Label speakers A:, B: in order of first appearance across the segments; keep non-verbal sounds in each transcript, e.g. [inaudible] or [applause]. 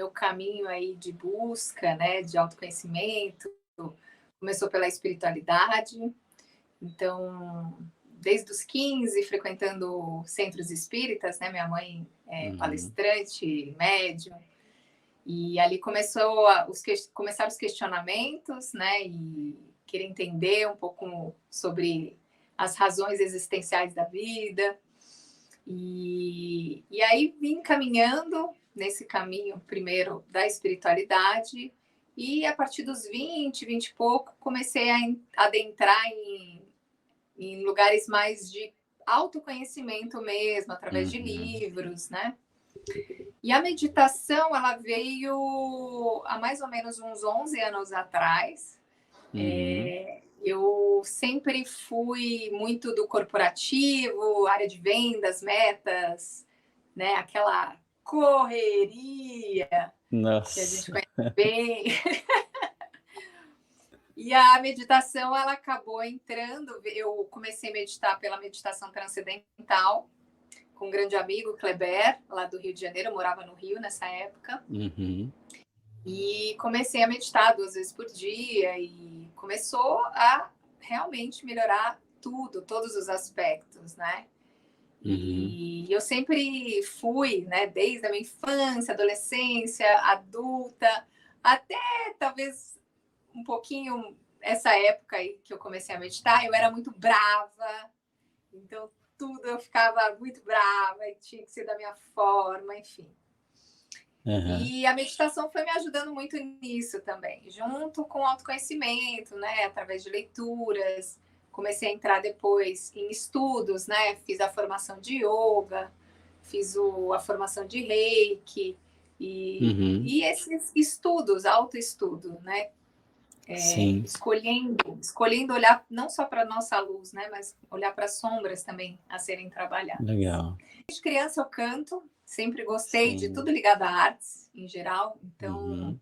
A: meu caminho aí de busca, né, de autoconhecimento, começou pela espiritualidade. Então, desde os 15, frequentando centros espíritas, né? Minha mãe é uhum. palestrante, médium. E ali começou a, os, começaram os questionamentos, né? E querer entender um pouco sobre as razões existenciais da vida. E, e aí vim caminhando nesse caminho, primeiro, da espiritualidade, e a partir dos 20, 20 e pouco, comecei a adentrar em, em lugares mais de autoconhecimento mesmo, através uhum. de livros, né? E a meditação, ela veio há mais ou menos uns 11 anos atrás. Uhum. É, eu sempre fui muito do corporativo, área de vendas, metas, né? Aquela correria
B: Nossa.
A: que a gente conhece bem. [laughs] e a meditação, ela acabou entrando. Eu comecei a meditar pela meditação transcendental com um grande amigo, Kleber, lá do Rio de Janeiro. Eu morava no Rio nessa época.
B: Uhum.
A: E comecei a meditar duas vezes por dia e começou a realmente melhorar tudo, todos os aspectos, né? Uhum. E eu sempre fui, né, desde a minha infância, adolescência, adulta, até talvez um pouquinho essa época aí que eu comecei a meditar, eu era muito brava, então tudo eu ficava muito brava e tinha que ser da minha forma, enfim. Uhum. E a meditação foi me ajudando muito nisso também, junto com o autoconhecimento, né, através de leituras, comecei a entrar depois em estudos, né? Fiz a formação de yoga, fiz o, a formação de reiki e, uhum. e esses estudos, autoestudo, né? É, escolhendo, escolhendo olhar não só para nossa luz, né, mas olhar para as sombras também a serem trabalhadas.
B: Legal.
A: Desde criança eu canto, sempre gostei Sim. de tudo ligado a artes em geral, então uhum.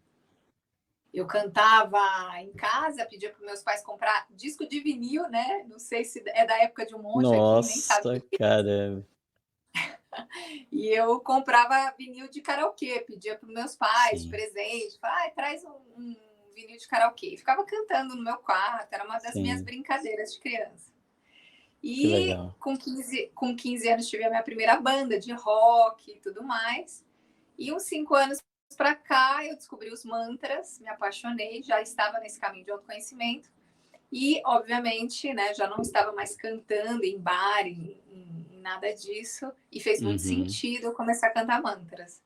A: Eu cantava em casa, pedia para meus pais comprar disco de vinil, né? Não sei se é da época de um monte
B: Nossa,
A: aqui, nem sabe.
B: caramba. [laughs]
A: e eu comprava vinil de karaokê, pedia para meus pais Sim. presente, ah, traz um, um, vinil de karaokê. Ficava cantando no meu quarto, era uma das Sim. minhas brincadeiras de criança. E com 15, com 15 anos tive a minha primeira banda de rock e tudo mais. E uns cinco anos para cá, eu descobri os mantras, me apaixonei, já estava nesse caminho de autoconhecimento. E, obviamente, né, já não estava mais cantando em bar, em, em, nada disso. E fez muito uhum. sentido eu começar a cantar mantras.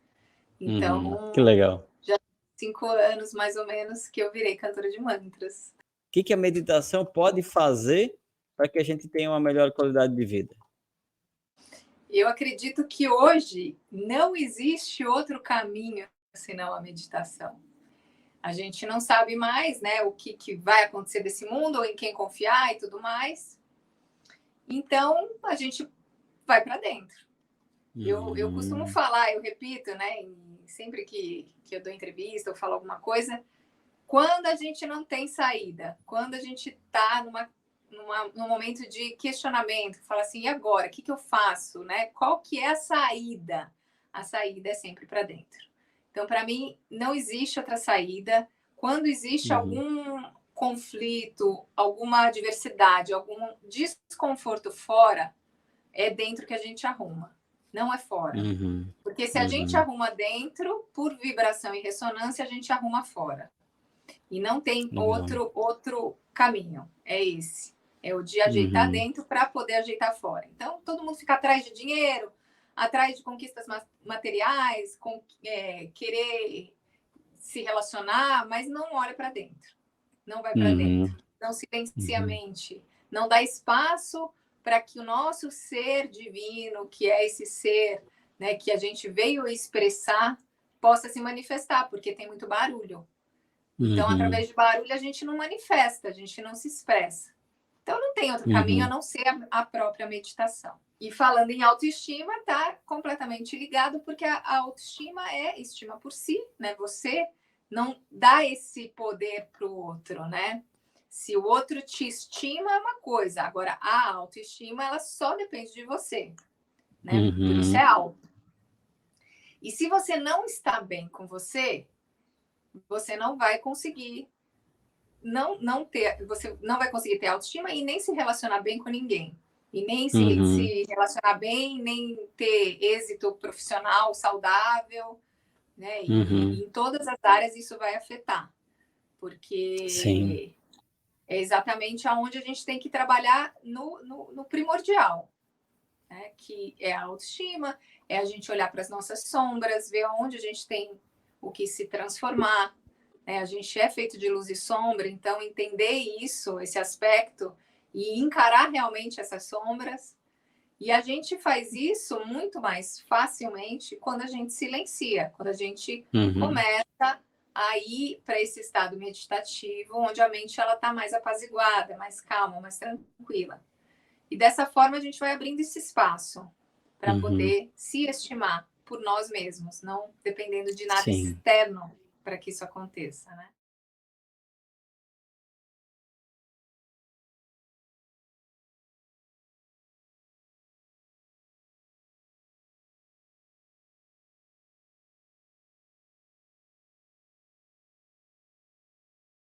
A: Então,
B: uhum. que legal.
A: Já cinco anos, mais ou menos, que eu virei cantora de mantras.
B: O que, que a meditação pode fazer para que a gente tenha uma melhor qualidade de vida?
A: Eu acredito que hoje não existe outro caminho senão a meditação. A gente não sabe mais, né, o que, que vai acontecer desse mundo, ou em quem confiar e tudo mais. Então, a gente vai para dentro. Uhum. Eu, eu costumo hum. falar, eu repito, né, sempre que, que eu dou entrevista ou falo alguma coisa, quando a gente não tem saída, quando a gente está numa, numa, num momento de questionamento, fala assim, e agora? O que, que eu faço? Né? Qual que é a saída? A saída é sempre para dentro. Então, para mim, não existe outra saída. Quando existe uhum. algum conflito, alguma adversidade, algum desconforto fora, é dentro que a gente arruma, não é fora. Uhum. Porque se a uhum. gente arruma dentro, por vibração e ressonância, a gente arruma fora. E não tem outro outro caminho. É esse. É o de ajeitar uhum. dentro para poder ajeitar fora. Então, todo mundo fica atrás de dinheiro, atrás de conquistas materiais, com, é, querer se relacionar, mas não olha para dentro, não vai para uhum. dentro, não silencia uhum. a mente, não dá espaço para que o nosso ser divino, que é esse ser né, que a gente veio expressar, possa se manifestar, porque tem muito barulho. Então, uhum. através de barulho, a gente não manifesta, a gente não se expressa. Então, não tem outro caminho a uhum. não ser a, a própria meditação. E falando em autoestima, está completamente ligado, porque a, autoestima é estima por si, né? Você não dá esse poder para o outro, né? Se o outro te estima, é uma coisa. Agora, a autoestima, ela só depende de você, né? Uhum. Por isso é alto. E se você não está bem com você, você não vai conseguir não, não ter, você não vai conseguir ter autoestima e nem se relacionar bem com ninguém. E nem se, uhum. se relacionar bem, nem ter êxito profissional saudável, né? E, uhum. em todas as áreas isso vai afetar. Porque Sim. é exatamente aonde a gente tem que trabalhar no, no, no primordial, né? que é a autoestima, é a gente olhar para as nossas sombras, ver onde a gente tem o que se transformar, né? A gente é feito de luz e sombra, então entender isso, esse aspecto, e encarar realmente essas sombras. E a gente faz isso muito mais facilmente quando a gente silencia, quando a gente uhum. começa a ir para esse estado meditativo, onde a mente ela está mais apaziguada, mais calma, mais tranquila. E dessa forma a gente vai abrindo esse espaço para uhum. poder se estimar por nós mesmos, não dependendo de nada Sim. externo para que isso aconteça, né?